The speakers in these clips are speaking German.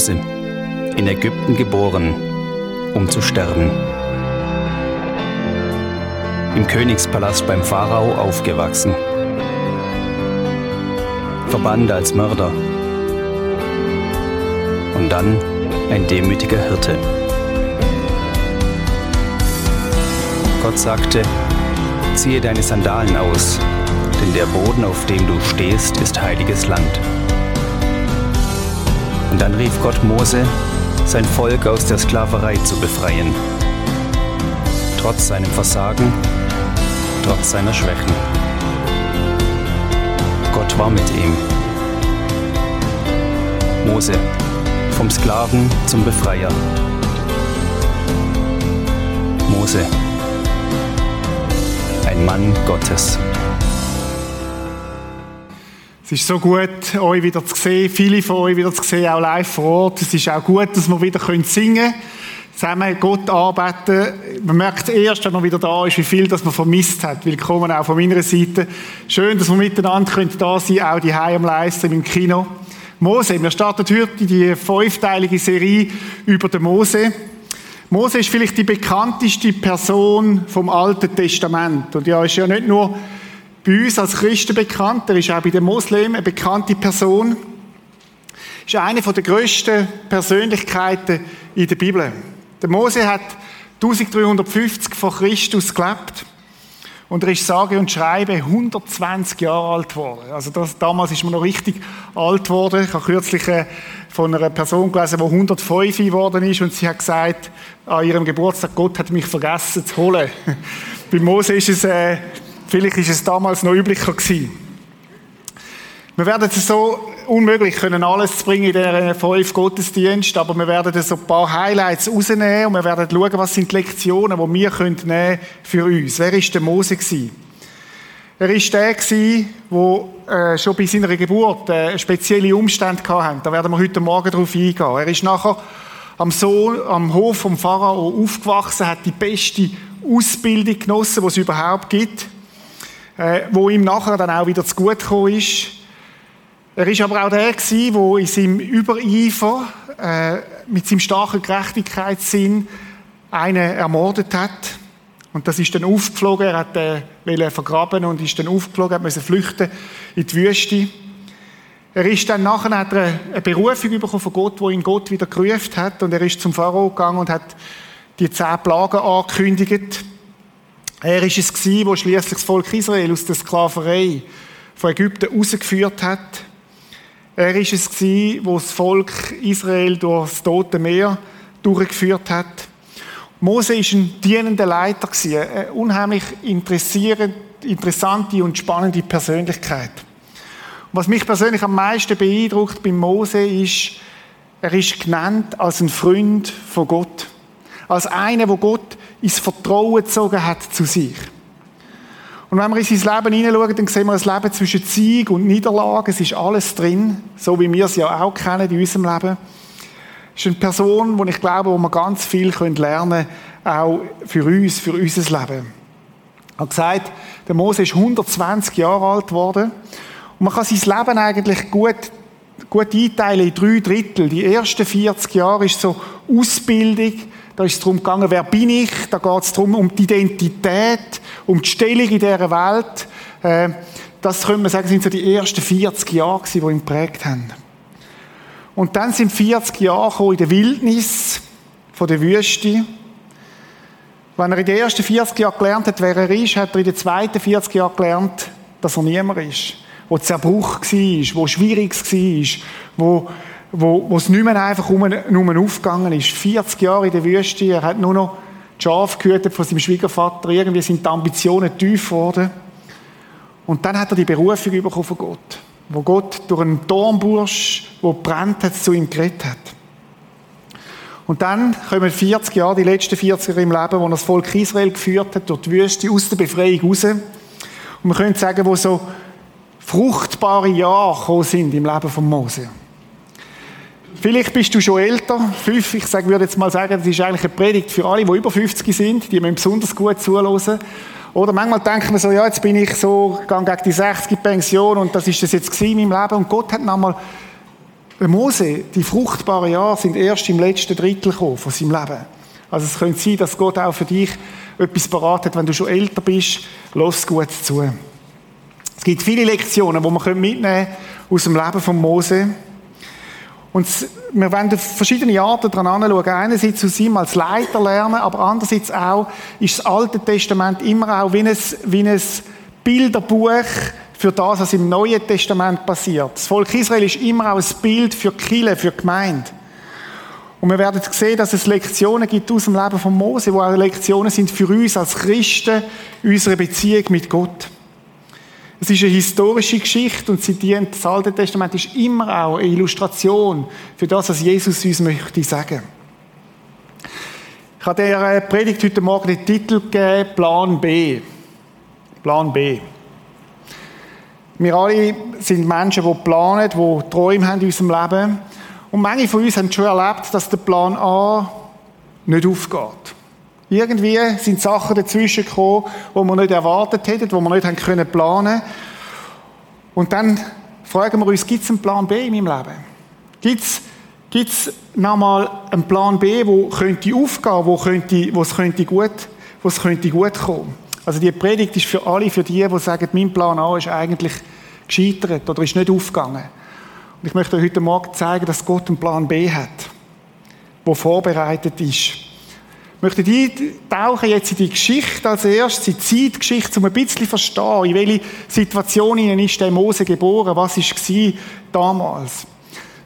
Mose, in Ägypten geboren, um zu sterben. Im Königspalast beim Pharao aufgewachsen. Verbannt als Mörder. Und dann ein demütiger Hirte. Gott sagte, ziehe deine Sandalen aus, denn der Boden, auf dem du stehst, ist heiliges Land. Und dann rief Gott Mose, sein Volk aus der Sklaverei zu befreien. Trotz seinem Versagen, trotz seiner Schwächen. Gott war mit ihm. Mose, vom Sklaven zum Befreier. Mose, ein Mann Gottes. Es ist so gut, euch wieder zu sehen, viele von euch wieder zu sehen, auch live vor Ort. Es ist auch gut, dass wir wieder singen können, zusammen Gott arbeiten. Man merkt erst, wenn man wieder da ist, wie viel das man vermisst hat. Willkommen auch von meiner Seite. Schön, dass wir miteinander können da sein auch die am Livestream im Kino. Mose, wir starten heute die fünfteilige Serie über den Mose. Mose ist vielleicht die bekannteste Person vom Alten Testament. Und ja, ist ja nicht nur bei uns als Christen bekannt, er ist auch bei den Moslems eine bekannte Person. Ist eine der grössten Persönlichkeiten in der Bibel. Der Mose hat 1350 vor Christus gelebt. Und er ist sage und schreibe 120 Jahre alt geworden. Also das, damals ist man noch richtig alt geworden. Ich habe kürzlich äh, von einer Person gelesen, die 105 geworden ist und sie hat gesagt, an ihrem Geburtstag, Gott hat mich vergessen zu holen. Bei Mose ist es äh, Vielleicht ist es damals noch üblicher gewesen. Wir werden es so unmöglich können alles bringen in diesen fünf Gottesdiensten, aber wir werden so ein paar Highlights rausnehmen und wir werden schauen, was sind die Lektionen, die wir können nehmen für uns. Wer ist der Mose gewesen? Er ist der der äh, schon bei seiner Geburt äh, spezielle Umstände hatte. Da werden wir heute Morgen darauf eingehen. Er ist nachher am, Sohn, am Hof vom Pharao aufgewachsen, hat die beste Ausbildung genossen, die es überhaupt gibt äh, wo ihm nachher dann auch wieder zu gut gekommen ist. Er ist aber auch der gewesen, der in seinem Übereifer, äh, mit seinem starken Gerechtigkeitssinn einen ermordet hat. Und das ist dann aufgeflogen. Er hat äh, vergraben und ist dann aufgeflogen, hat müssen flüchten in die Wüste. Er ist dann nachher hat er eine Berufung bekommen von Gott, wo ihn Gott wieder gerufen hat. Und er ist zum Pharao gegangen und hat die zehn Plagen angekündigt. Er ist es gewesen, wo schließlich das Volk Israel aus der Sklaverei von Ägypten rausgeführt hat. Er ist es gewesen, wo das Volk Israel durch das Tote Meer durchgeführt hat. Mose ist ein dienender Leiter gewesen, eine unheimlich interessante und spannende Persönlichkeit. Was mich persönlich am meisten beeindruckt bei Mose ist, er ist genannt als ein Freund von Gott. Als einer, wo Gott ins Vertrauen gezogen hat zu sich. Und wenn wir in sein Leben hineinschauen, dann sehen wir ein Leben zwischen Sieg und Niederlage. Es ist alles drin, so wie wir es ja auch kennen in unserem Leben. Es ist eine Person, wo ich glaube, wo wir ganz viel lernen können, auch für uns, für unser Leben. Er hat gesagt, der Mose ist 120 Jahre alt geworden. Und man kann sein Leben eigentlich gut, gut einteilen in drei Drittel. Die ersten 40 Jahre ist so Ausbildung, da ist es darum gegangen, wer bin ich? Da geht es darum, um die Identität, um die Stellung in dieser Welt. Äh, das können wir sagen, sind so die ersten 40 Jahre die ihn geprägt haben. Und dann sind 40 Jahre in der Wildnis von der Wüste. Wenn er in den ersten 40 Jahren gelernt hat, wer er ist, hat er in den zweiten 40 Jahren gelernt, dass er niemand ist. Wo Zerbruch war, wo schwierig war, wo wo, wo es nicht mehr einfach um, um aufgegangen ist. 40 Jahre in der Wüste, er hat nur noch die Schafe gehütet von seinem Schwiegervater. Irgendwie sind die Ambitionen tief geworden. Und dann hat er die Berufung bekommen von Gott. Wo Gott durch einen Dornbursch, der brennt hat, zu ihm geredet hat. Und dann kommen 40 Jahre, die letzten 40 Jahre im Leben, wo er das Volk Israel geführt hat, durch die Wüste, aus der Befreiung raus. Und man könnte sagen, wo so fruchtbare Jahre gekommen sind im Leben von Mose. Vielleicht bist du schon älter. Fünf, ich würde jetzt mal sagen, das ist eigentlich eine Predigt für alle, die über 50 sind. Die müssen besonders gut zuhören. Oder manchmal denkt man so, ja, jetzt bin ich so, gehe gegen die 60 Pension und das ist das jetzt in meinem Leben. Und Gott hat nochmal Mose, die fruchtbaren Jahre sind erst im letzten Drittel gekommen von seinem Leben. Also es könnte sein, dass Gott auch für dich etwas parat hat, wenn du schon älter bist. Los gut zu. Es gibt viele Lektionen, die man mitnehmen können aus dem Leben von Mose. Und wir werden verschiedene Arten daran anschauen. Einerseits aus ihm als Leiter lernen, aber andererseits auch ist das Alte Testament immer auch wie ein, wie ein Bilderbuch für das, was im Neuen Testament passiert. Das Volk Israel ist immer auch ein Bild für Kille, für Gemeinde. Und wir werden sehen, dass es Lektionen gibt aus dem Leben von Mose, wo auch Lektionen sind für uns als Christen, unsere Beziehung mit Gott. Es ist eine historische Geschichte und sie dient, das Alte Testament ist immer auch eine Illustration für das, was Jesus uns möchte sagen. Ich habe der Predigt heute Morgen den Titel gegeben, Plan B. Plan B. Wir alle sind Menschen, die planen, die Träume haben in unserem Leben. Und manche von uns haben schon erlebt, dass der Plan A nicht aufgeht. Irgendwie sind Sachen dazwischen gekommen, die wir nicht erwartet hätten, die wir nicht können planen Und dann fragen wir uns, gibt es einen Plan B in meinem Leben? Gibt es nochmal einen Plan B, wo könnte aufgehen, wo, könnte, wo es könnte gut, wo es könnte gut kommen? Also die Predigt ist für alle, für die, die sagen, mein Plan A ist eigentlich gescheitert oder ist nicht aufgegangen. Und ich möchte euch heute Morgen zeigen, dass Gott einen Plan B hat, der vorbereitet ist. Möchte tauchen jetzt in die Geschichte als erstes, die Zeitgeschichte, um ein bisschen zu verstehen, in welche Situation ist der Mose geboren, was war damals.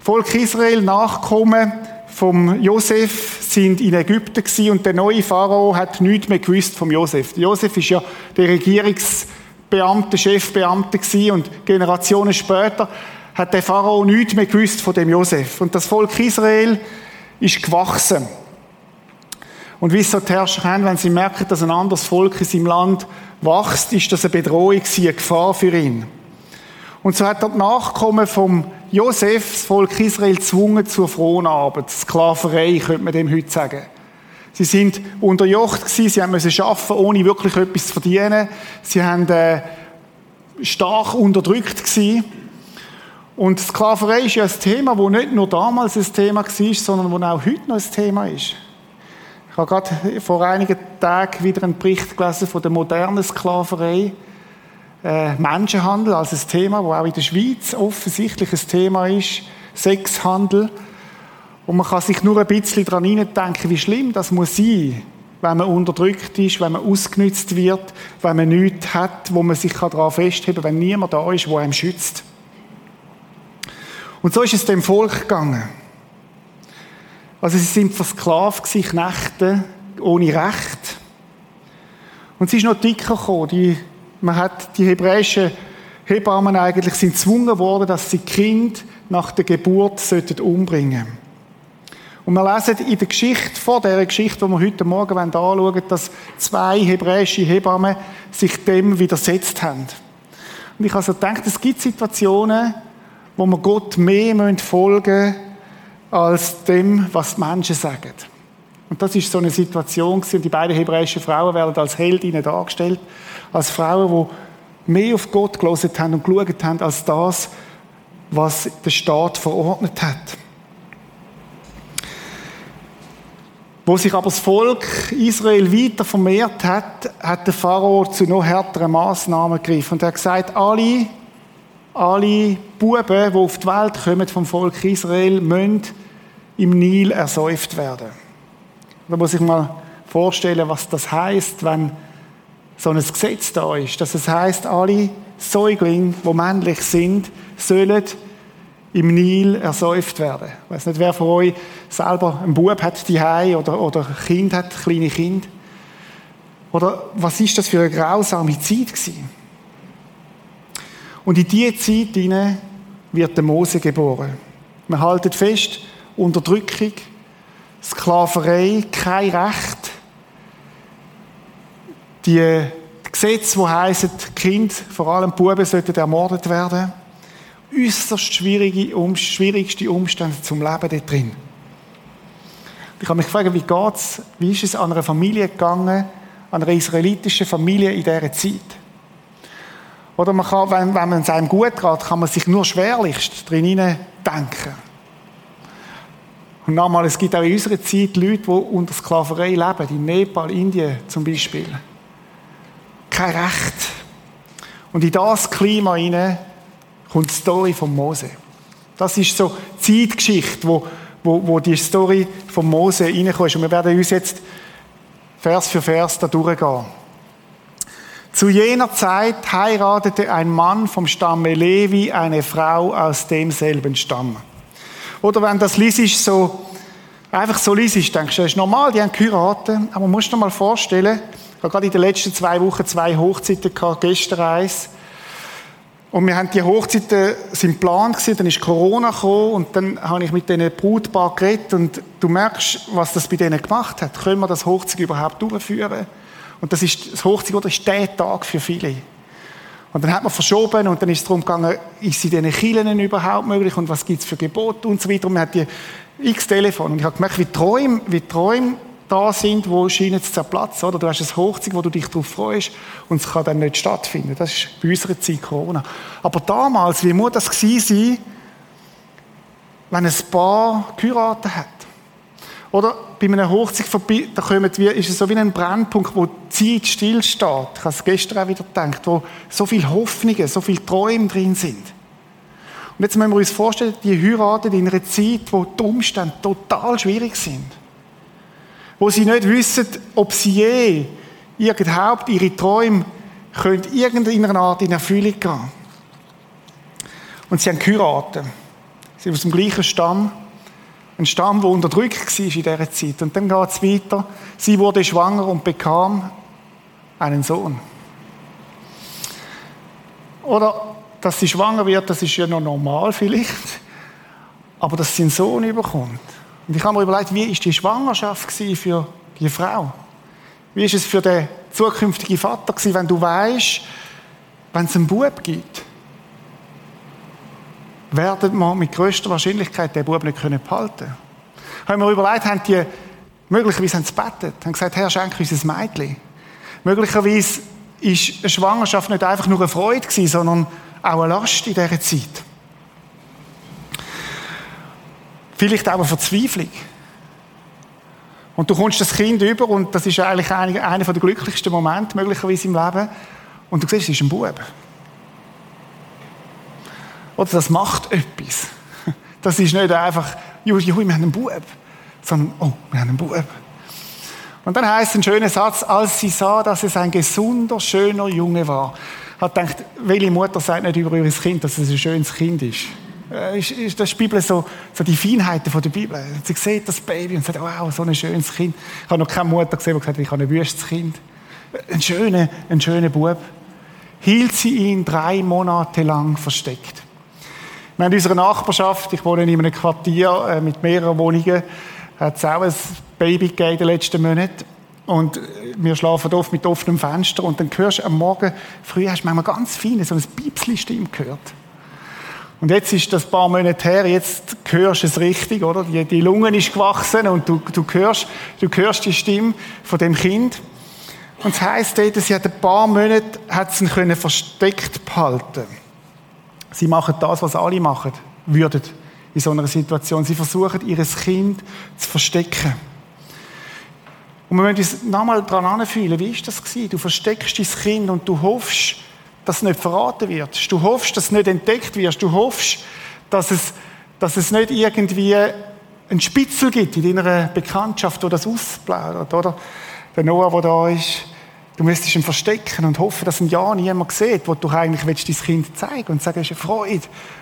Volk Israel, Nachkommen vom Josef, sind in Ägypten gewesen und der neue Pharao hat nichts mehr gewusst vom Josef. Josef ist ja der Regierungsbeamte, Chefbeamte gewesen und Generationen später hat der Pharao nichts mehr gewusst von dem Josef. Und das Volk Israel ist gewachsen. Und wie es so die Herrscher haben, wenn sie merken, dass ein anderes Volk in seinem Land wächst, ist das eine Bedrohung, eine Gefahr für ihn. Und so hat er die Nachkommen vom Josef, das Volk Israel, gezwungen zur Fronarbeit, Sklaverei, könnte man dem heute sagen. Sie sind unterjocht gewesen, sie mussten arbeiten, ohne wirklich etwas zu verdienen. Sie haben äh, stark unterdrückt gewesen. Und Sklaverei ist ja ein Thema, das nicht nur damals ein Thema war, sondern das auch heute noch ein Thema ist. Ich habe gerade vor einigen Tagen wieder einen Bericht gelesen von der modernen Sklaverei. Äh, Menschenhandel als ein Thema, wo auch in der Schweiz offensichtlich ein Thema ist. Sexhandel. Und man kann sich nur ein bisschen daran denken, wie schlimm das muss sein, wenn man unterdrückt ist, wenn man ausgenützt wird, wenn man nichts hat, wo man sich daran festheben kann, wenn niemand da ist, der einem schützt. Und so ist es dem Volk gegangen. Also sie sind versklavt gewesen, Knechte, ohne Recht. Und sie ist noch dicker gekommen. Die, man hat die hebräischen Hebammen eigentlich sind gezwungen worden, dass sie Kind nach der Geburt sollten umbringen. Und wir lesen in der Geschichte, vor der Geschichte, die wir heute Morgen anschauen dass zwei hebräische Hebammen sich dem widersetzt haben. Und ich also gedacht, es gibt Situationen, wo wir Gott mehr folgen müssen, als dem, was die Menschen sagen. Und das ist so eine Situation gewesen. Die beiden hebräischen Frauen werden als Heldinnen dargestellt, als Frauen, die mehr auf Gott gelesen haben und geschaut haben, als das, was der Staat verordnet hat. Wo sich aber das Volk Israel weiter vermehrt hat, hat der Pharao zu noch härteren Maßnahmen gegriffen. Und er hat gesagt, alle, alle Buben, die auf die Welt kommen vom Volk Israel, müssen im Nil ersäuft werden. Da muss ich mal vorstellen, was das heißt, wenn so ein Gesetz da ist. Dass es heißt, alle Säuglinge, die männlich sind, sollen im Nil ersäuft werden. Ich weiß nicht, wer von euch selber einen Bub hat, die oder, oder ein Kind hat, kleine Kind. Oder was ist das für eine grausame Zeit gewesen? Und in diese Zeit wird der Mose geboren. Man haltet fest, Unterdrückung, Sklaverei, kein Recht. Die Gesetze, die heißen, Kind, vor allem Buben, sollten ermordet werden. Äußerst schwierige, um, schwierigste Umstände zum Leben dort drin. Ich habe mich gefragt, wie geht's, wie ist es an einer Familie gegangen, an einer israelitischen Familie in dieser Zeit? Oder man kann, wenn, wenn man es einem gut geht, kann man sich nur schwerlichst drin denken. Und nochmal, es gibt auch in unserer Zeit Leute, die unter Sklaverei leben, in Nepal, Indien zum Beispiel. Kein Recht. Und in das Klima hinein kommt die Story von Mose. Das ist so die Zeitgeschichte, wo, wo, wo die Story von Mose reinkommt. Und wir werden uns jetzt Vers für Vers da durchgehen. Zu jener Zeit heiratete ein Mann vom Stamme Levi eine Frau aus demselben Stamm. Oder wenn das liest, so, einfach so liest, denkst du, das ist normal, die haben geheiratet. Aber man muss dir mal vorstellen, ich habe gerade in den letzten zwei Wochen zwei Hochzeiten gehabt, gestern eins. Und wir haben die Hochzeiten sind geplant gewesen, dann ist Corona gekommen und dann habe ich mit diesen Brutpaar geredet und du merkst, was das bei denen gemacht hat. Können wir das Hochzeit überhaupt durchführen? Und das ist, das Hochzeit, oder ist der Tag für viele. Und dann hat man verschoben und dann ist es darum gegangen, ist in diesen Kirchen überhaupt möglich und was gibt es für Gebote und so weiter. Und man hat die x Telefon und ich habe gemerkt, wie Träume, wie Träume da sind, wo scheinen zu zerplatzen, oder? Du hast ein Hochzeit, wo du dich darauf freust und es kann dann nicht stattfinden. Das ist bei unserer Zeit Corona. Aber damals, wie muss das gewesen sein, wenn ein Paar geheiratet hat? Oder bei einer Hochzeit vorbei, da kommen wir, ist es so wie ein Brennpunkt, wo die Zeit stillsteht. Ich habe es gestern auch wieder gedacht, wo so viele Hoffnungen, so viele Träume drin sind. Und jetzt müssen wir uns vorstellen, die heiraten in einer Zeit, wo die Umstände total schwierig sind. Wo sie nicht wissen, ob sie je überhaupt ihre Träume können irgendeiner Art in Erfüllung gehen. Und sie haben geheiratet. Sie sind aus dem gleichen Stamm. Ein Stamm, der unterdrückt war in dieser Zeit. Und dann geht es weiter. Sie wurde schwanger und bekam einen Sohn. Oder, dass sie schwanger wird, das ist ja noch normal vielleicht. Aber dass sie einen Sohn überkommt. Und ich habe mir überlegt, wie ist die Schwangerschaft für die Frau? Wie ist es für den zukünftigen Vater wenn du weißt, wenn es einen Bub gibt, werden wir mit größter Wahrscheinlichkeit den Bub nicht können behalten. Haben wir überlegt, haben die möglicherweise haben sie gebetet, haben gesagt, Herr, schenke uns ein Mädchen. Möglicherweise ist eine Schwangerschaft nicht einfach nur eine Freude gewesen, sondern auch eine Last in dieser Zeit. Vielleicht auch eine Verzweiflung. Und du kommst das Kind über und das ist eigentlich einer der glücklichsten Momente möglicherweise im Leben. Und du siehst, es ist ein Bub. Oder das macht etwas. Das ist nicht einfach, juhu, juhu, wir haben einen Bub, sondern, oh, wir haben einen Bub. Und dann heißt ein schöner Satz, als sie sah, dass es ein gesunder, schöner Junge war, hat gedacht, welche Mutter sagt nicht über ihr Kind, dass es ein schönes Kind ist. Äh, ist, ist das Bibel so, so die Feinheiten von der Bibel. Sie sieht das Baby und sagt, wow, so ein schönes Kind. Ich habe noch keine Mutter gesehen, die gesagt hat, ich habe ein wüstes Kind. Ein schöner, ein schöner Bub. Hielt sie ihn drei Monate lang versteckt. Wir haben in unserer Nachbarschaft, ich wohne in einem Quartier äh, mit mehreren Wohnungen, hat es auch ein Baby gegeben in den letzten Monaten. Und wir schlafen oft mit offenem Fenster und dann hörst du am Morgen, früh hast du manchmal ganz fein so ein Piepsli Stimme gehört. Und jetzt ist das ein paar Monate her, jetzt hörst du es richtig, oder? Die, die Lunge ist gewachsen und du, du, hörst, du hörst die Stimme von dem Kind. Und es heisst dort, sie hat ein paar Monate hat sie ihn versteckt behalten Sie machen das, was alle machen würden in so einer Situation. Sie versuchen, ihr Kind zu verstecken. Und wir müssen uns nochmal daran anfühlen, wie ist das gewesen? Du versteckst dein Kind und du hoffst, dass es nicht verraten wird. Du hoffst, dass es nicht entdeckt wird. Du hoffst, dass es, dass es nicht irgendwie einen Spitzel gibt in deiner Bekanntschaft, wo das ausplaudert, oder? Der Noah, der da ist, Du müsstest ihn verstecken und hoffen, dass ihn ja niemand sieht, wo du eigentlich willst, dein Kind zeigen und sagen, es ist eine Freude,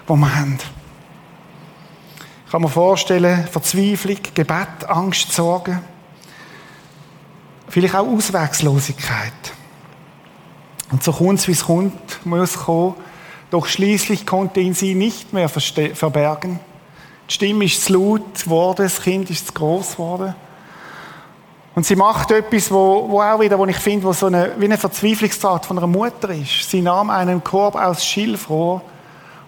die wir haben. Ich kann mir vorstellen, Verzweiflung, Gebet, Angst, Sorgen. Vielleicht auch Auswegslosigkeit. Und so kommt es, wie es kommt, muss kommen. Doch schließlich konnte ihn sie nicht mehr verbergen. Die Stimme ist zu laut geworden, das Kind ist zu groß geworden. Und sie macht etwas, wo, wo auch wieder, wo ich finde, wo so eine, wie eine Verzweiflungstat von einer Mutter ist. Sie nahm einen Korb aus Schilfrohr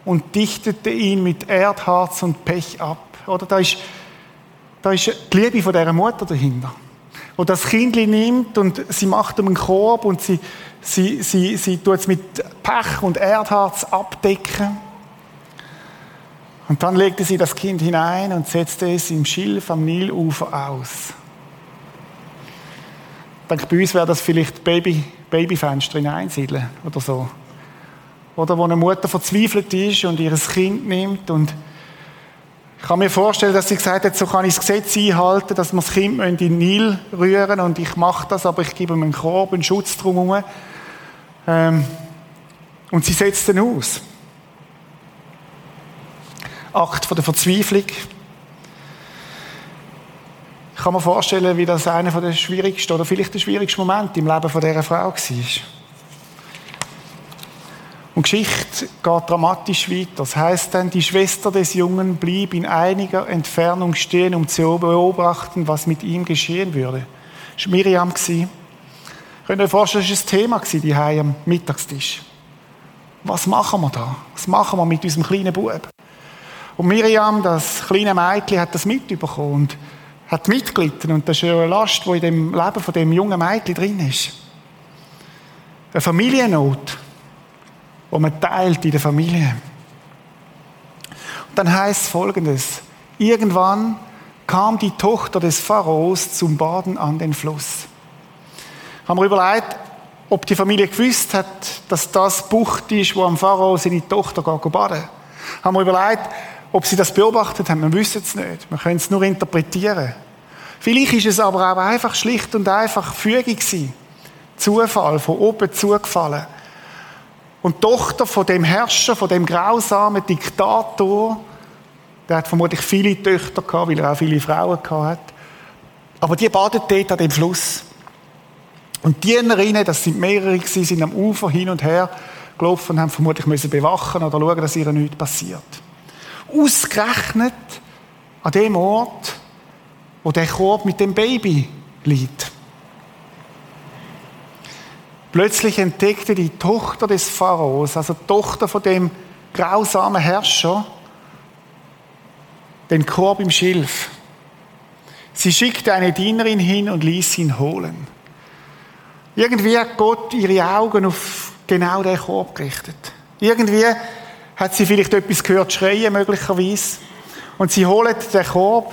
und dichtete ihn mit Erdharz und Pech ab. Oder da ist, da ist die Liebe von dieser Mutter dahinter. Wo das Kind nimmt und sie macht ihm einen Korb und sie, sie, sie, sie tut es mit Pech und Erdharz abdecken. Und dann legte sie das Kind hinein und setzte es im Schilf am Nilufer aus. Denke, bei uns wäre das vielleicht Baby, Babyfenster hineinsiedeln oder so. Oder wo eine Mutter verzweifelt ist und ihr Kind nimmt und ich kann mir vorstellen, dass sie gesagt hat, so kann ich das Gesetz einhalten, dass wir das Kind in den Nil rühren und ich mache das, aber ich gebe ihm einen Korb, einen Schutz drumherum. Ähm, und sie setzt ihn aus. Akt von der Verzweiflung. Kann mir vorstellen, wie das einer der schwierigsten oder vielleicht der schwierigste Moment im Leben von dieser Frau war. Und die Geschichte geht dramatisch weiter. Das heißt dann, die Schwester des Jungen blieb in einiger Entfernung stehen, um zu beobachten, was mit ihm geschehen würde. Das war Miriam. Könnt ihr euch vorstellen, das war ein Thema die am Mittagstisch. Was machen wir da? Was machen wir mit unserem kleinen Bub? Und Miriam, das kleine Mädchen, hat das mitbekommen hat mitgelitten. Und das ist eine Last, die in dem Leben von dem jungen Mädchen drin ist. Eine Familiennot, die man teilt in der Familie. Und dann heißt Folgendes. Irgendwann kam die Tochter des Pharaos zum Baden an den Fluss. Haben wir überlegt, ob die Familie gewusst hat, dass das Bucht ist, wo am Pharao seine Tochter geht baden. Haben wir überlegt, ob sie das beobachtet haben, wir wissen es nicht. Wir können es nur interpretieren. Vielleicht ist es aber auch einfach schlicht und einfach Fügung gewesen. Zufall, von oben zugefallen. Und die Tochter von dem Herrscher, von dem grausamen Diktator, der hat vermutlich viele Töchter gehabt, weil er auch viele Frauen gehabt hat. Aber die badet dort an dem Fluss. Und die Dienerinnen, das sind mehrere gewesen, sind am Ufer hin und her gelaufen und haben vermutlich müssen bewachen oder schauen, dass ihr nichts passiert ausgerechnet an dem Ort, wo der Korb mit dem Baby liegt. Plötzlich entdeckte die Tochter des Pharaos, also die Tochter von dem grausamen Herrscher, den Korb im Schilf. Sie schickte eine Dienerin hin und ließ ihn holen. Irgendwie hat Gott ihre Augen auf genau den Korb gerichtet. Irgendwie hat sie vielleicht etwas gehört schreien, möglicherweise. Und sie holt den Korb.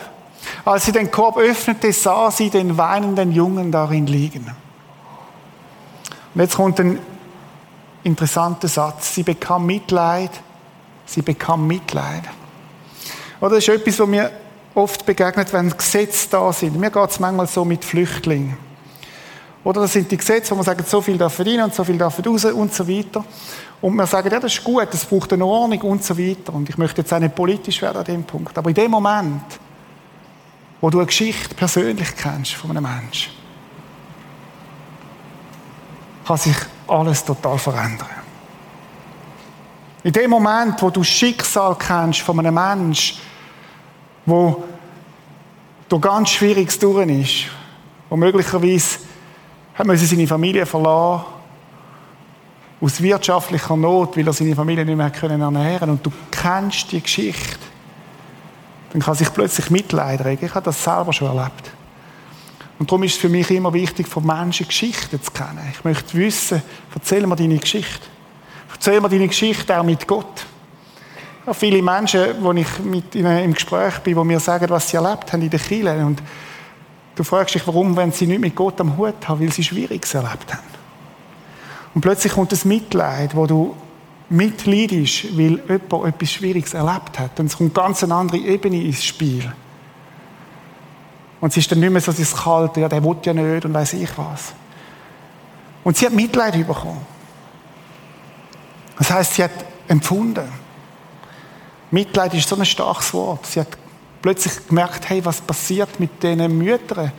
Als sie den Korb öffnete, sah sie den weinenden Jungen darin liegen. Und jetzt kommt ein interessanter Satz. Sie bekam Mitleid. Sie bekam Mitleid. Oder das ist etwas, was mir oft begegnet, wenn Gesetze da sind. Mir geht es manchmal so mit Flüchtlingen. Oder das sind die Gesetze, wo man sagt, so viel darf verdienen und so viel darf raus und so weiter. Und wir sagen, ja, das ist gut, das braucht eine Ordnung und so weiter. Und ich möchte jetzt auch nicht politisch werden an dem Punkt. Aber in dem Moment, wo du eine Geschichte persönlich kennst von einem Menschen, kann sich alles total verändern. In dem Moment, wo du das Schicksal kennst von einem Menschen, wo durch ganz Schwieriges durch ist, wo möglicherweise hat man seine Familie verlassen aus wirtschaftlicher Not, weil er seine Familie nicht mehr können ernähren und du kennst die Geschichte, dann kann sich plötzlich Mitleid regen. Ich habe das selber schon erlebt. Und darum ist es für mich immer wichtig, von Menschen Geschichten zu kennen. Ich möchte wissen, erzähl mir deine Geschichte. Erzähl mir deine Geschichte auch mit Gott. Ja, viele Menschen, wo ich mit ihnen im Gespräch bin, die mir sagen, was sie erlebt haben in der Kirche. Und du fragst dich, warum, wenn sie nicht mit Gott am Hut haben, weil sie Schwieriges erlebt haben. Und plötzlich kommt das Mitleid, wo du mitleidest, weil jemand etwas Schwieriges erlebt hat. Und es kommt ganz eine andere Ebene ins Spiel. Und es ist dann nicht mehr so das Kalte, ja, der will ja nicht und weiß ich was. Und sie hat Mitleid bekommen. Das heißt, sie hat empfunden. Mitleid ist so ein starkes Wort. Sie hat plötzlich gemerkt, hey, was passiert mit den Müttern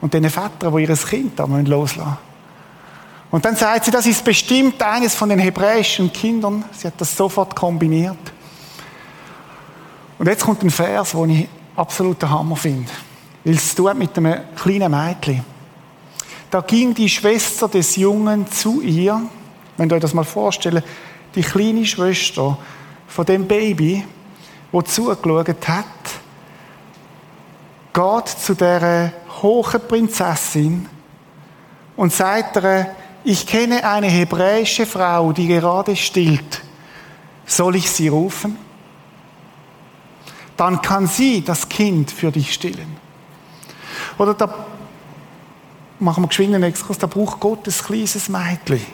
und den Vätern, die ihr Kind da loslassen müssen. Und dann sagt sie, das ist bestimmt eines von den hebräischen Kindern. Sie hat das sofort kombiniert. Und jetzt kommt ein Vers, den ich absolut den Hammer finde. Weil es tut mit einem kleinen Mädchen. Da ging die Schwester des Jungen zu ihr, wenn ihr euch das mal vorstellt, die kleine Schwester von dem Baby, wo zugeschaut hat, geht zu der hohen Prinzessin und sagt ihr, ich kenne eine hebräische Frau, die gerade stillt. Soll ich sie rufen? dann kann sie das Kind für dich stillen. Oder da machen wir geschwind einen Exkurs, da braucht Gott ein kleines Mädchen.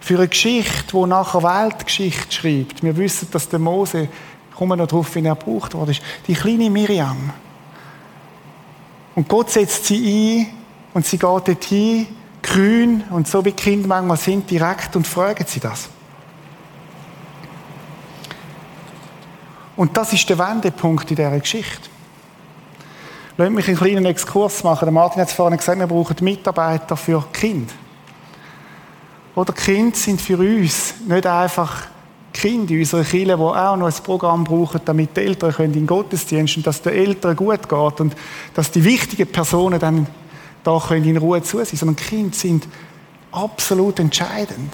Für eine Geschichte, die nachher Weltgeschichte schreibt. Wir wissen, dass der Mose, kommen noch darauf, wie er gebraucht worden die kleine Miriam. Und Gott setzt sie ein und sie geht dorthin, grün und so wie Kinder manchmal sind, direkt und fragen sie das. Und das ist der Wendepunkt in dieser Geschichte. Lasst mich einen kleinen Exkurs machen. Der Martin hat es vorhin gesagt, wir brauchen Mitarbeiter für Kind. Oder Kinder sind für uns nicht einfach Kinder in unserer Kirche, die auch noch ein Programm brauchen, damit die Eltern können in den Gottesdienst und dass den Eltern gut geht und dass die wichtigen Personen dann da können in Ruhe zu sein, sondern Kinder sind absolut entscheidend.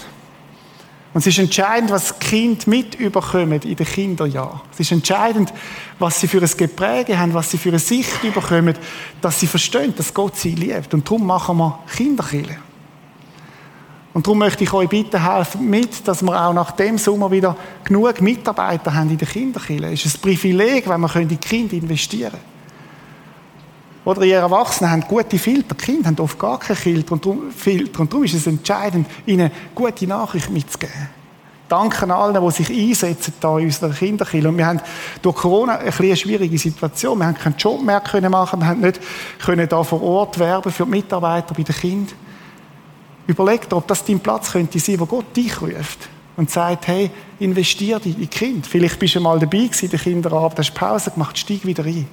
Und es ist entscheidend, was Kind mit überkommen in den Kinderjahren. Es ist entscheidend, was sie für ein Gepräge haben, was sie für eine Sicht überkommen, dass sie verstehen, dass Gott sie liebt. Und darum machen wir Kinderkille. Und darum möchte ich euch bitten, helfen mit, dass wir auch nach dem Sommer wieder genug Mitarbeiter haben in der Kinderkille. Es ist ein Privileg, wenn wir in die Kinder investieren können. Oder ihr Erwachsenen habt gute Filter. Die Kinder haben oft gar keine Filter. Und darum, ist es entscheidend, ihnen gute Nachrichten mitzugeben. Danke allen, die sich einsetzen da in unserer Kinderkille. Und wir haben durch Corona eine, eine schwierige Situation. Wir haben keinen Job mehr können machen. Wir haben nicht können da vor Ort werben für die Mitarbeiter bei den Kindern. Überleg dir, ob das dein Platz könnte sein, wo Gott dich ruft und sagt, hey, investier dich in Kind. Vielleicht bist du mal dabei gewesen, der Kinderabend, hast Pause gemacht, steig wieder ein.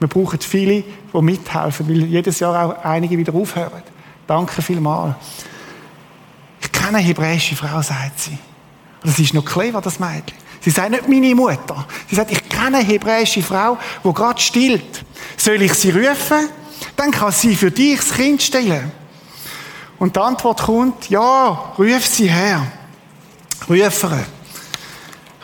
Wir brauchen viele, die mithelfen, weil jedes Jahr auch einige wieder aufhören. Danke vielmals. Ich kenne eine hebräische Frau, sagt sie. Das ist noch clever, das Mädchen. Sie sagt nicht meine Mutter. Sie sagt, ich kenne eine hebräische Frau, die gerade stillt. Soll ich sie rufen? Dann kann sie für dich das Kind stillen. Und die Antwort kommt, ja, ruf sie her. Ruf sie.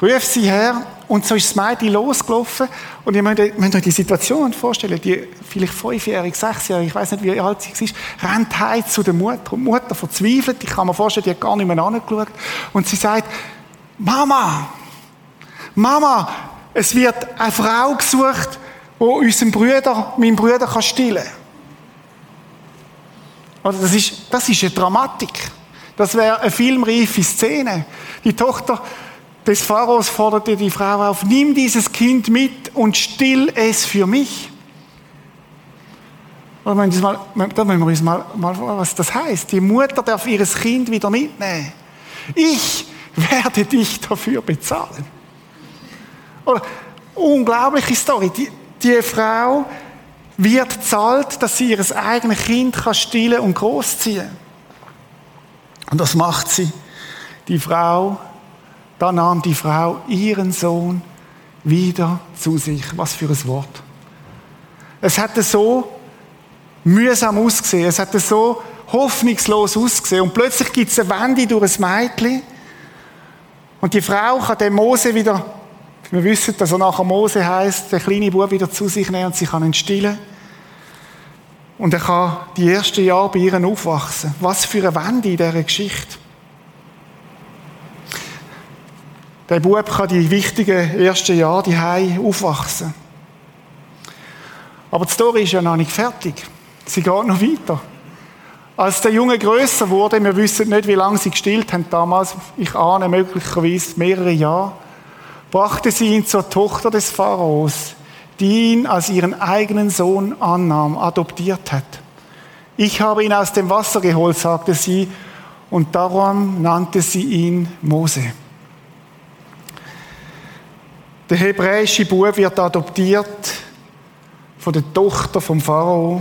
Ruf sie her. Und so ist das Mädchen losgelaufen. Und ihr müsst, müsst euch die Situation vorstellen, die vielleicht fünfjährige, sechsjährige, ich weiß nicht, wie alt sie war, rennt heim zu der Mutter. Und die Mutter verzweifelt, ich kann mir vorstellen, die hat gar nicht mehr angeschaut. Und sie sagt, Mama, Mama, es wird eine Frau gesucht, die unseren Bruder, meinen Bruder kann stillen kann. das ist, das ist eine Dramatik. Das wäre eine filmreife Szene. Die Tochter des Pharaos forderte die Frau auf, nimm dieses Kind mit und still es für mich. Da müssen wir uns mal, mal was das heißt. Die Mutter darf ihres Kind wieder mitnehmen. Ich werde dich dafür bezahlen. Oder, unglaubliche Story. Die, die Frau wird zahlt, dass sie ihr eigenes Kind kann stillen und großziehen. Und das macht sie. Die Frau da nahm die Frau ihren Sohn wieder zu sich. Was für ein Wort. Es hatte so mühsam ausgesehen. Es hatte so hoffnungslos ausgesehen. Und plötzlich gibt es eine Wende durch ein Mädchen. Und die Frau kann den Mose wieder, wir wissen, dass er nachher Mose heißt, der kleine Bub wieder zu sich nehmen und sie kann ihn stillen. Und er kann die ersten Jahre bei ihr aufwachsen. Was für eine Wende in dieser Geschichte. Der Bub kann die wichtigen ersten Jahre die aufwachsen. Aber die Story ist ja noch nicht fertig. Sie geht noch weiter. Als der Junge größer wurde, wir wissen nicht, wie lange sie gestillt haben damals, ich ahne möglicherweise mehrere Jahre, brachte sie ihn zur Tochter des Pharaos, die ihn als ihren eigenen Sohn annahm, adoptiert hat. Ich habe ihn aus dem Wasser geholt, sagte sie, und darum nannte sie ihn Mose. Der hebräische Bub wird adoptiert von der Tochter vom Pharao.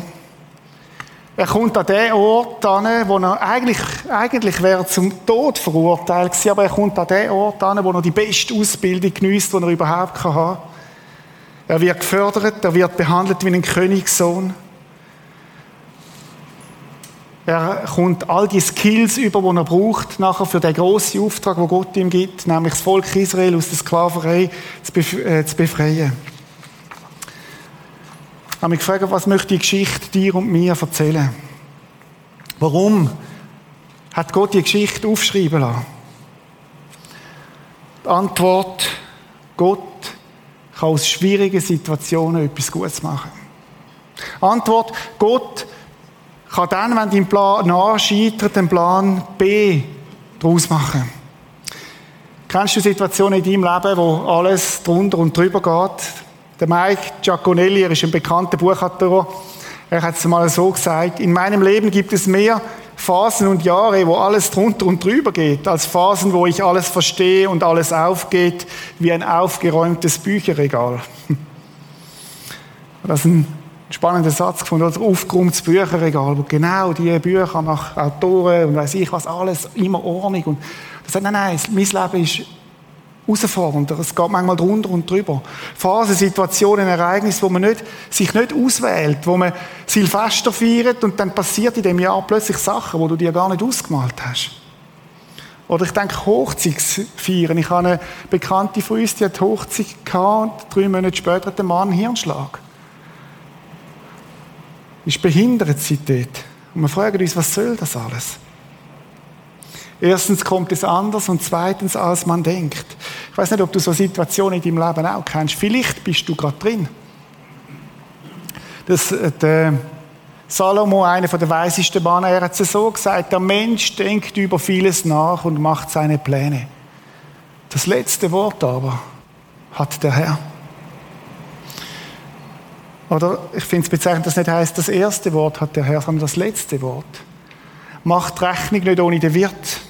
Er kommt an den Ort an, wo er eigentlich, eigentlich wäre zum Tod verurteilt gewesen, aber er kommt an den Ort an, wo er die beste Ausbildung genießt, die er überhaupt haben kann. Er wird gefördert, er wird behandelt wie ein Königssohn. Er kommt all die Skills über, die er braucht, nachher für den grossen Auftrag, wo Gott ihm gibt, nämlich das Volk Israel aus der Sklaverei zu, äh, befreien. Ich habe mich gefragt, was möchte die Geschichte dir und mir erzählen? Warum hat Gott die Geschichte aufschreiben lassen? Die Antwort, Gott kann aus schwierigen Situationen etwas Gutes machen. Antwort, Gott kann dann, wenn dein Plan A scheitert, den Plan B daraus machen. Kennst du Situationen in deinem Leben, wo alles drunter und drüber geht? Der Mike Giaconelli, er ist ein bekannter Buchautor, er hat es mal so gesagt, in meinem Leben gibt es mehr Phasen und Jahre, wo alles drunter und drüber geht, als Phasen, wo ich alles verstehe und alles aufgeht, wie ein aufgeräumtes Bücherregal. Das ist ein spannender Satz gefunden, als aufgeräumtes Bücherregal, wo genau die Bücher nach Autoren und weiß ich was alles immer Ordnung und das sagt, nein, nein, mein Leben ist herausfordernder. Es geht manchmal drunter und drüber. Phasen, Situationen, Ereignisse, wo man nicht, sich nicht auswählt, wo man Silvester feiert und dann passiert in dem Jahr plötzlich Sachen, wo du dir gar nicht ausgemalt hast. Oder ich denke, Hochzeitsfeiern. Ich habe eine Bekannte von uns, die hat Hochzeit gehabt drei Monate später hat der Mann einen Hirnschlag. Ist behindert seitdem. Und wir fragen uns, was soll das alles? Erstens kommt es anders und zweitens, als man denkt. Ich weiß nicht, ob du so Situationen in deinem Leben auch kennst. Vielleicht bist du gerade drin. Das, äh, der Salomo, einer der weisesten Männer, er hat es so gesagt, der Mensch denkt über vieles nach und macht seine Pläne. Das letzte Wort aber hat der Herr. Oder ich finde es bezeichnend, dass nicht heißt, das erste Wort hat der Herr, sondern das letzte Wort. Macht Rechnung nicht ohne den Wirt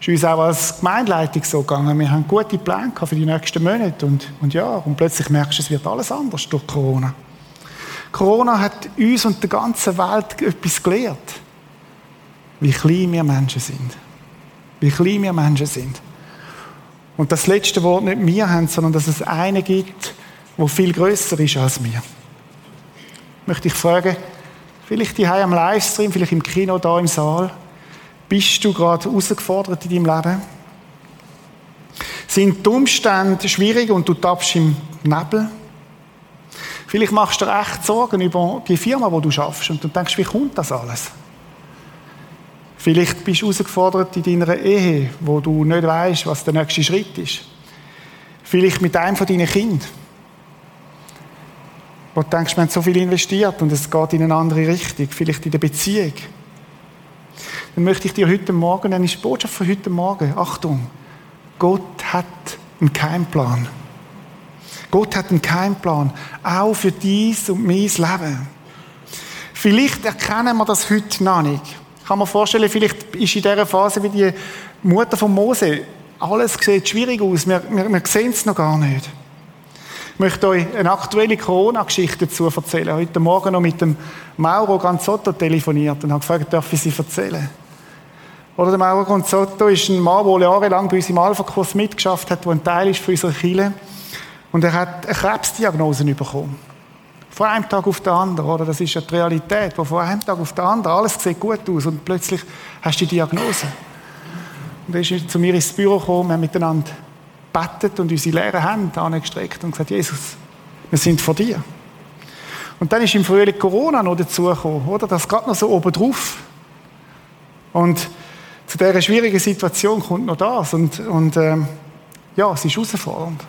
ist uns auch als Gemeindeleitung so gegangen. Wir haben gute Pläne für die nächsten Monate und, und ja, und plötzlich merkst du, es wird alles anders durch Corona. Corona hat uns und der ganzen Welt etwas gelehrt. Wie klein wir Menschen sind. Wie klein wir Menschen sind. Und das letzte Wort nicht wir haben, sondern dass es einen gibt, wo viel größer ist als wir. Möchte ich fragen, vielleicht die am Livestream, vielleicht im Kino da im Saal, bist du gerade herausgefordert in deinem Leben? Sind die Umstände schwierig und du tappst im Nebel? Vielleicht machst du dir echt Sorgen über die Firma, wo du schaffst und du denkst, wie kommt das alles? Vielleicht bist du herausgefordert in deiner Ehe, wo du nicht weißt, was der nächste Schritt ist. Vielleicht mit einem von deinen Kindern, wo du denkst, wir haben so viel investiert und es geht in eine andere Richtung. Vielleicht in der Beziehung dann möchte ich dir heute Morgen, eine Botschaft für heute Morgen, Achtung, Gott hat einen Keimplan. Gott hat einen Keimplan, auch für dies und mein Leben. Vielleicht erkennen wir das heute noch nicht. Ich kann mir vorstellen, vielleicht ist in dieser Phase wie die Mutter von Mose, alles sieht schwierig aus, wir, wir, wir sehen es noch gar nicht. Möchte euch eine aktuelle Corona-Geschichte dazu erzählen. Heute Morgen noch mit dem Mauro Ganzotto telefoniert und habe gefragt, darf ich sie erzählen? Oder der Mauro Gonzotto ist ein Mann, der jahrelang bei uns im Alpha-Kurs mitgeschafft hat, der ein Teil ist von unserer Kirche. Und er hat eine Krebsdiagnose bekommen. Von einem Tag auf den anderen, oder? Das ist ja die Realität, wo von einem Tag auf den anderen alles sieht gut aus und plötzlich hast du die Diagnose. Und er ist zu mir ins Büro gekommen, wir haben miteinander bettet und unsere leeren Hände angestreckt und gesagt, Jesus, wir sind vor dir. Und dann ist im Frühling Corona noch dazugekommen, oder? Das geht noch so oben drauf. Und zu dieser schwierigen Situation kommt noch das. Und, und ähm, ja, es ist herausfordernd.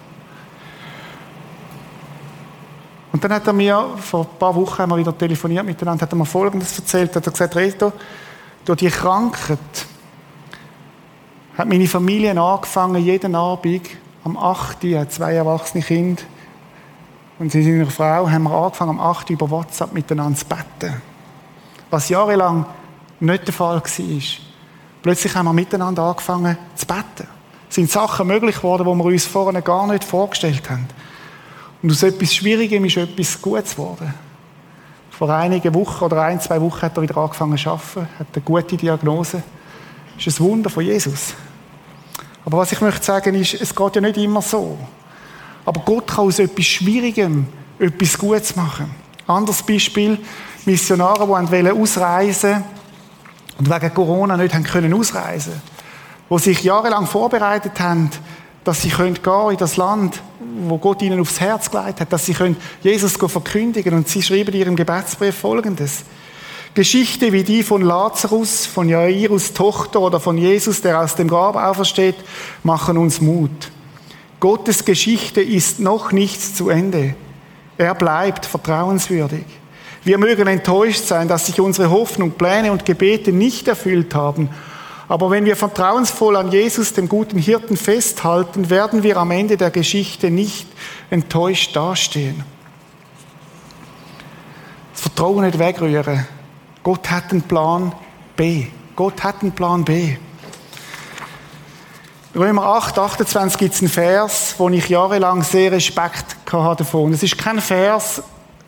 Und dann hat er mir, vor ein paar Wochen haben wir wieder telefoniert miteinander, hat er mir Folgendes erzählt. Hat er gesagt, Reto, durch die Krankheit hat meine Familie angefangen, jeden Abend am 8. Uhr, zwei erwachsene Kinder und sie sind ihre Frau, haben wir angefangen, am 8. Uhr über WhatsApp miteinander zu beten. Was jahrelang nicht der Fall war. Plötzlich haben wir miteinander angefangen zu beten. Es sind Sachen möglich geworden, die wir uns vorher gar nicht vorgestellt haben. Und aus etwas Schwierigem ist etwas Gutes geworden. Vor einigen Wochen oder ein, zwei Wochen hat er wieder angefangen zu arbeiten, hat eine gute Diagnose. Das ist ein Wunder von Jesus. Aber was ich möchte sagen ist, es geht ja nicht immer so. Aber Gott kann aus etwas Schwierigem etwas Gutes machen. Anderes Beispiel, Missionare, die ausreisen wollten, und wegen Corona nicht haben können ausreisen wo sich jahrelang vorbereitet haben, dass sie können in das Land, wo Gott ihnen aufs Herz gelegt hat, dass sie können Jesus verkündigen und sie schreiben in ihrem Gebetsbrief folgendes. Geschichte wie die von Lazarus, von Jairus Tochter oder von Jesus, der aus dem Grab aufersteht, machen uns Mut. Gottes Geschichte ist noch nicht zu Ende. Er bleibt vertrauenswürdig. Wir mögen enttäuscht sein, dass sich unsere Hoffnung, Pläne und Gebete nicht erfüllt haben. Aber wenn wir vertrauensvoll an Jesus, dem guten Hirten, festhalten, werden wir am Ende der Geschichte nicht enttäuscht dastehen. Das Vertrauen nicht wegrühren. Gott hat einen Plan B. Gott hat einen Plan B. Römer 8, 28 gibt es einen Vers, wo ich jahrelang sehr Respekt hatte davon. Es ist kein Vers,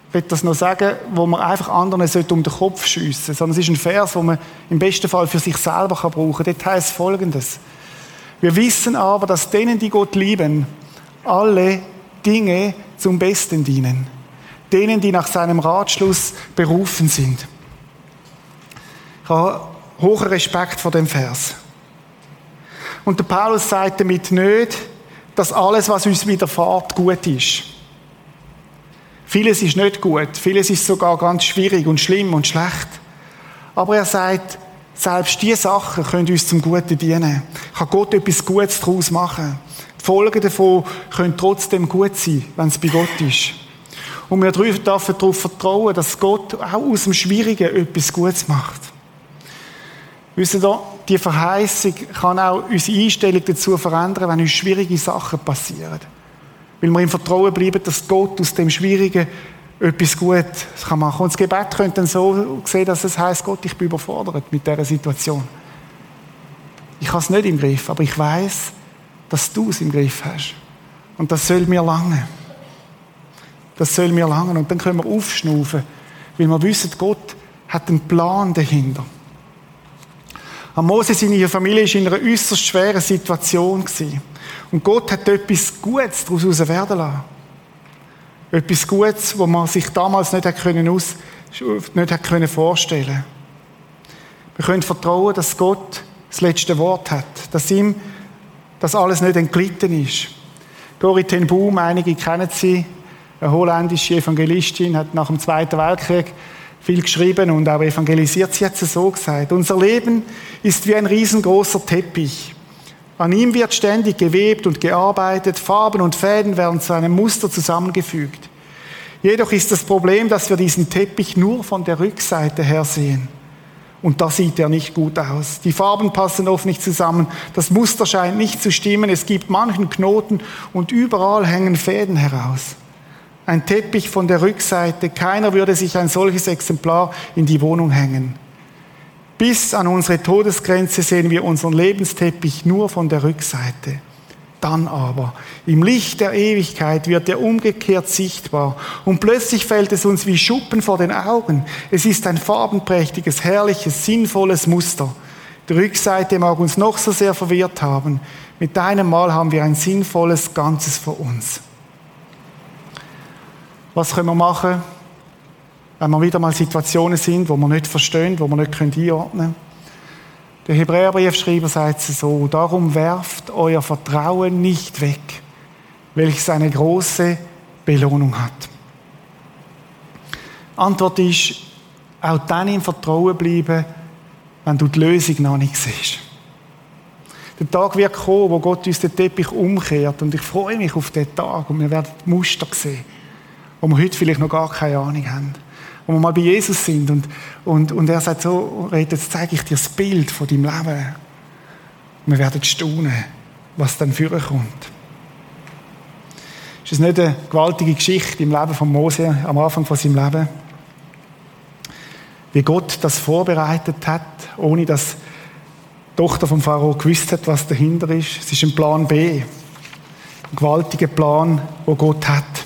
ich will das noch sagen, wo man einfach anderen um den Kopf schiessen sondern es ist ein Vers, wo man im besten Fall für sich selber kann brauchen kann. Dort heißt Folgendes. Wir wissen aber, dass denen, die Gott lieben, alle Dinge zum Besten dienen. Denen, die nach seinem Ratschluss berufen sind. Ich habe hohen Respekt vor dem Vers. Und der Paulus sagt damit nicht, dass alles, was uns widerfährt, gut ist. Vieles ist nicht gut, vieles ist sogar ganz schwierig und schlimm und schlecht. Aber er sagt, selbst diese Sachen können uns zum Guten dienen. Kann Gott etwas Gutes daraus machen. Die Folgen davon können trotzdem gut sein, wenn es bei Gott ist. Und wir dürfen darauf vertrauen, dass Gott auch aus dem Schwierigen etwas Gutes macht. Wissen Sie, die Verheißung kann auch unsere Einstellung dazu verändern, wenn uns schwierige Sachen passieren. Weil wir im Vertrauen bleiben, dass Gott aus dem Schwierigen etwas Gutes machen kann. Und das Gebet könnte dann so sehen, dass es heißt, Gott, ich bin überfordert mit dieser Situation. Ich habe es nicht im Griff, aber ich weiß, dass du es im Griff hast. Und das soll mir lange. Das soll mir lange. Und dann können wir aufschnaufen, weil wir wissen, Gott hat einen Plan dahinter. Am Mose seine Familie war in einer äußerst schweren Situation. Und Gott hat etwas Gutes daraus werden lassen. Etwas Gutes, was man sich damals nicht hätte können aus, nicht hätte können vorstellen. Wir können vertrauen, dass Gott das letzte Wort hat, dass ihm das alles nicht entglitten ist. Dori ten Boom, einige kennen sie, eine holländische Evangelistin, hat nach dem Zweiten Weltkrieg viel geschrieben und auch evangelisiert. Sie hat es so gesagt. Unser Leben ist wie ein riesengroßer Teppich. An ihm wird ständig gewebt und gearbeitet, Farben und Fäden werden zu einem Muster zusammengefügt. Jedoch ist das Problem, dass wir diesen Teppich nur von der Rückseite her sehen. Und da sieht er nicht gut aus. Die Farben passen oft nicht zusammen, das Muster scheint nicht zu stimmen, es gibt manchen Knoten und überall hängen Fäden heraus ein Teppich von der Rückseite. Keiner würde sich ein solches Exemplar in die Wohnung hängen. Bis an unsere Todesgrenze sehen wir unseren Lebensteppich nur von der Rückseite. Dann aber, im Licht der Ewigkeit wird er umgekehrt sichtbar und plötzlich fällt es uns wie Schuppen vor den Augen. Es ist ein farbenprächtiges, herrliches, sinnvolles Muster. Die Rückseite mag uns noch so sehr verwirrt haben. Mit einem Mal haben wir ein sinnvolles Ganzes vor uns. Was können wir machen, wenn wir wieder mal Situationen sind, wo wir nicht verstehen, wo wir nicht einordnen können? Der Hebräerbriefschreiber sagt es so, darum werft euer Vertrauen nicht weg, welches eine große Belohnung hat. Antwort ist, auch dann im Vertrauen bleiben, wenn du die Lösung noch nicht siehst. Der Tag wird kommen, wo Gott uns den Teppich umkehrt und ich freue mich auf den Tag und wir werden Muster sehen wo wir heute vielleicht noch gar keine Ahnung haben. Wo wir mal bei Jesus sind und, und, und er sagt so, jetzt zeige ich dir das Bild von deinem Leben. Und wir werden staunen, was dann für kommt. Ist es nicht eine gewaltige Geschichte im Leben von Mose am Anfang von seinem Leben? Wie Gott das vorbereitet hat, ohne dass die Tochter vom Pharao gewusst hat, was dahinter ist. Es ist ein Plan B. Ein gewaltiger Plan, wo Gott hat.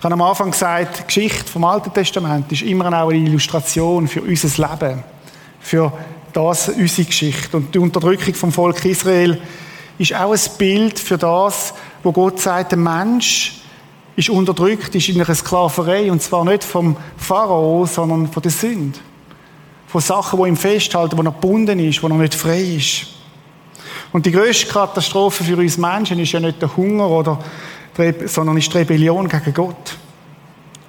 Ich habe am Anfang gesagt, die Geschichte vom Alten Testament ist immer auch eine Illustration für unser Leben, für das unsere Geschichte. Und die Unterdrückung vom Volk Israel ist auch ein Bild für das, wo Gott sagt, der Mensch ist unterdrückt, ist in einer Sklaverei, und zwar nicht vom Pharao, sondern von der Sünde. Von Sachen, die ihm festhalten, wo er gebunden ist, wo er nicht frei ist. Und die grösste Katastrophe für uns Menschen ist ja nicht der Hunger oder sondern ist Rebellion gegen Gott.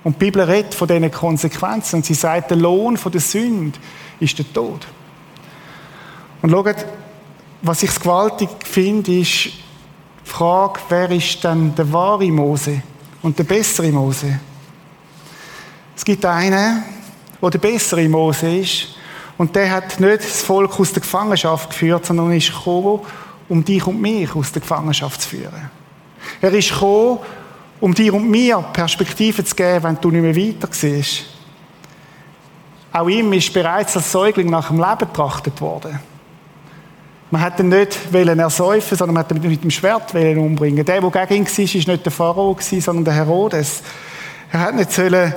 Und die Bibel redet von diesen Konsequenzen und sie sagt, der Lohn der Sünde ist der Tod. Und schaut, was ich gewaltig finde, ist, Die Frage, wer ist denn der wahre Mose und der bessere Mose? Es gibt einen, der der bessere Mose ist, und der hat nicht das Volk aus der Gefangenschaft geführt, sondern ist gekommen, um dich und mich aus der Gefangenschaft zu führen. Er ist gekommen, um dir und mir Perspektiven zu geben, wenn du nicht mehr weiter siehst. Auch ihm ist bereits als Säugling nach dem Leben betrachtet worden. Man hat ihn nicht ersäufen sondern man hat ihn mit dem Schwert umbringen Der, der gegen ihn war, war nicht der Pharao, sondern der Herodes. Er hat nicht sollen,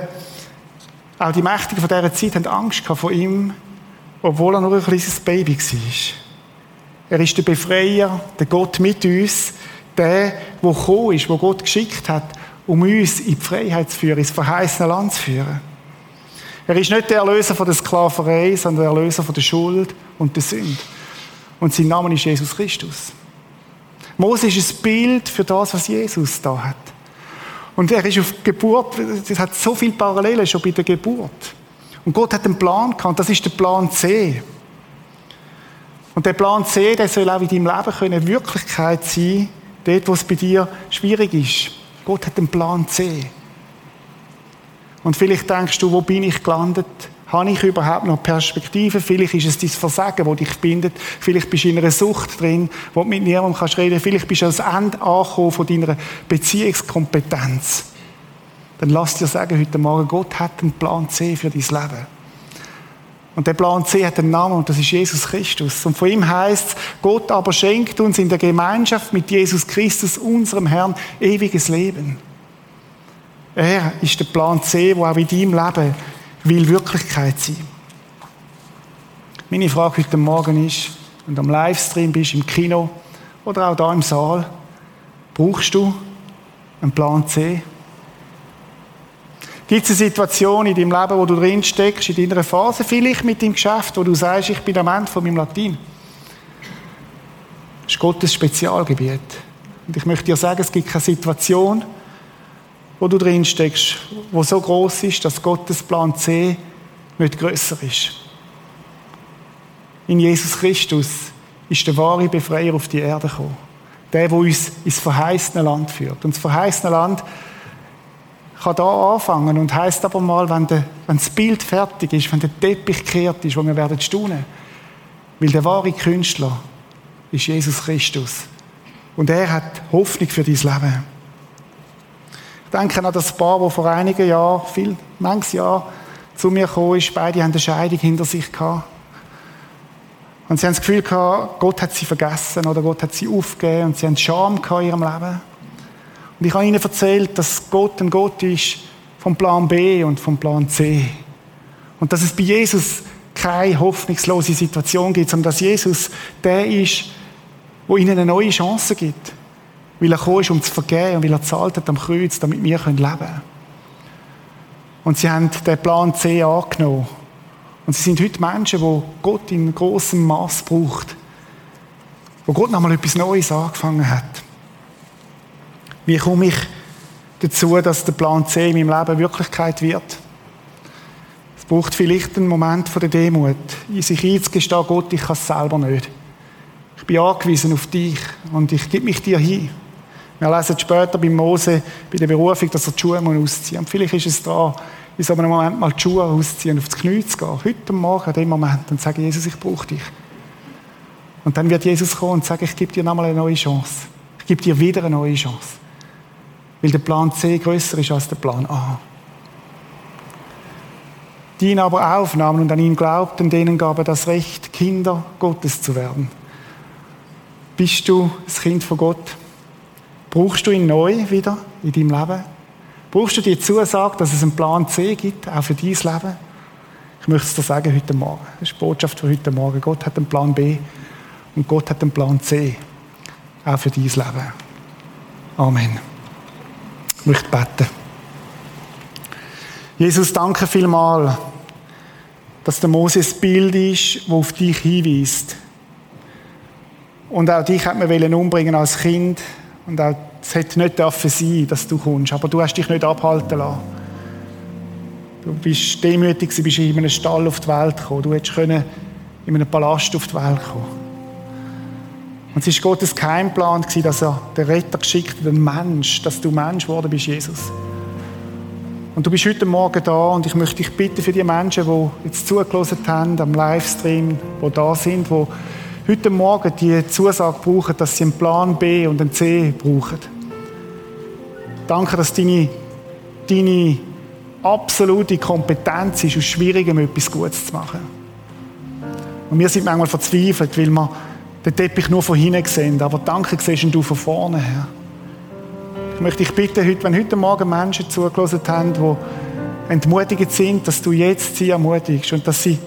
auch die Mächtigen von dieser Zeit haben Angst vor ihm, obwohl er nur ein kleines Baby war. Er ist der Befreier, der Gott mit uns, der, der gekommen ist, wo Gott geschickt hat, um uns in die Freiheit zu führen, ins verheißene Land zu führen. Er ist nicht der Erlöser von der Sklaverei, sondern der Erlöser von der Schuld und der Sünde. Und sein Name ist Jesus Christus. Mose ist ein Bild für das, was Jesus da hat. Und er ist auf Geburt, es hat so viele Parallelen schon bei der Geburt. Und Gott hat einen Plan gehabt, das ist der Plan C. Und der Plan C, der soll auch in deinem Leben können Wirklichkeit sein, dort, wo es bei dir schwierig ist. Gott hat einen Plan C. Und vielleicht denkst du, wo bin ich gelandet? Habe ich überhaupt noch Perspektive? Vielleicht ist es dein Versagen, das dich bindet. Vielleicht bist du in einer Sucht drin, wo du mit niemandem kannst reden Vielleicht bist du ans Ende angekommen von deiner Beziehungskompetenz. Dann lass dir sagen heute Morgen, Gott hat einen Plan C für dein Leben. Und der Plan C hat einen Namen und das ist Jesus Christus. Und von ihm heißt Gott aber schenkt uns in der Gemeinschaft mit Jesus Christus, unserem Herrn, ewiges Leben. Er ist der Plan C, der auch in deinem Leben will Wirklichkeit sein. Meine Frage heute Morgen ist, wenn du am Livestream bist, im Kino oder auch da im Saal, brauchst du einen Plan C? Gibt es eine Situation in deinem Leben, wo du drin steckst, in deiner Phase, vielleicht mit deinem Geschäft, wo du sagst, ich bin am Ende von meinem Latin? Das ist Gottes Spezialgebiet. Und ich möchte dir sagen, es gibt keine Situation, wo du drin steckst, wo so groß ist, dass Gottes Plan C nicht größer ist. In Jesus Christus ist der wahre Befreier auf die Erde gekommen. Der, der uns ins verheißene Land führt. Und das verheißene Land kann da anfangen und heißt aber mal, wenn, der, wenn das Bild fertig ist, wenn der Teppich gekehrt ist, wo wir werden staunen. Weil der wahre Künstler ist Jesus Christus. Und er hat Hoffnung für dein Leben denke an das Paar, das vor einigen Jahren, viel, manches Jahr, zu mir gekommen ist. Beide haben eine Scheidung hinter sich gehabt. Und sie haben das Gefühl gehabt, Gott hat sie vergessen oder Gott hat sie aufgegeben und sie haben Scham in ihrem Leben. Und ich habe ihnen erzählt, dass Gott ein Gott ist vom Plan B und vom Plan C. Und dass es bei Jesus keine hoffnungslose Situation gibt, sondern dass Jesus der ist, wo ihnen eine neue Chance gibt. Weil er gekommen ist, um zu vergeben und weil er zahlt hat am Kreuz, damit wir leben können. Und sie haben den Plan C angenommen. Und sie sind heute Menschen, die Gott in großem Maß braucht. Wo Gott nochmal etwas Neues angefangen hat. Wie komme ich dazu, dass der Plan C in meinem Leben Wirklichkeit wird? Es braucht vielleicht einen Moment von der Demut, sich einzugestehen, Gott, ich kann es selber nicht. Ich bin angewiesen auf dich und ich gebe mich dir hin. Wir lesen später bei Mose, bei der Berufung, dass er die Schuhe ausziehen muss. Und vielleicht ist es da, in so einem Moment mal die Schuhe ausziehen, auf das Knie zu gehen. Heute Morgen, an dem Moment, und sagen, Jesus, ich brauche dich. Und dann wird Jesus kommen und sagen, ich gebe dir nochmal eine neue Chance. Ich gebe dir wieder eine neue Chance. Weil der Plan C größer ist als der Plan A. Die ihn aber aufnahmen und an ihn glaubten, denen gab er das Recht, Kinder Gottes zu werden. Bist du das Kind von Gott? Brauchst du ihn neu wieder in deinem Leben? Brauchst du die Zusage, dass es einen Plan C gibt, auch für dein Leben? Ich möchte es dir sagen heute Morgen. Das ist die Botschaft für heute Morgen. Gott hat einen Plan B und Gott hat einen Plan C, auch für dein Leben. Amen. Ich möchte beten. Jesus, danke vielmals, dass der Moses Bild ist, das auf dich hinweist. Und auch dich hat man umbringen als Kind und auch, es hätte nicht dürfen sein, dass du kommst, aber du hast dich nicht abhalten lassen. Du bist demütig, du bist in einem Stall auf die Welt gekommen. Du hättest in einem Palast auf die Welt kommen. Und es ist Gottes Keimplan dass er den Retter geschickt hat, den Mensch, dass du Mensch geworden bist, Jesus. Und du bist heute Morgen da und ich möchte dich bitten für die Menschen, die jetzt zugelassen haben am Livestream, die da sind, die heute Morgen die Zusage brauchen, dass sie einen Plan B und einen C brauchen. Danke, dass deine, deine absolute Kompetenz ist, aus Schwierigem etwas Gutes zu machen. Und wir sind manchmal verzweifelt, weil wir den Teppich nur von hinten sehen, aber danke siehst du von vorne her. Ich möchte dich bitten, wenn heute Morgen Menschen zugelassen haben, die entmutigt sind, dass du jetzt sie ermutigst und dass sie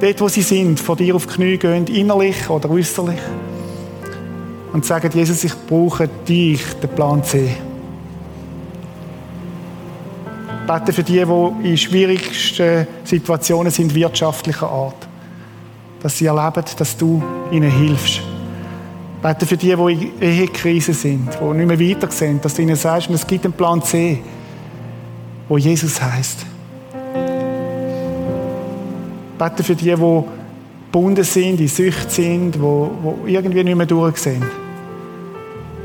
dort, wo sie sind, vor dir auf die Knie gehen, innerlich oder äußerlich und sagen, Jesus, ich brauche dich, den Plan C. Bete für die, die in schwierigsten Situationen sind, wirtschaftlicher Art. Dass sie erleben, dass du ihnen hilfst. Bete für die, die in Ehekrise sind, die nicht mehr weiter sehen, dass du ihnen sagst, es gibt einen Plan C, wo Jesus heißt. Bete für die, die gebunden sind, in Sucht sind, wo irgendwie nicht mehr durchsehen.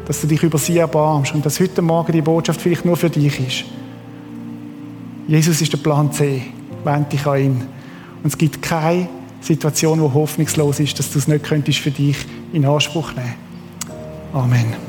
Dass du dich über sie erbarmst und dass heute Morgen die Botschaft vielleicht nur für dich ist. Jesus ist der Plan C. Wend dich an ihn. Und es gibt keine Situation, wo hoffnungslos ist, dass du es nicht könntest für dich in Anspruch nehmen. Amen.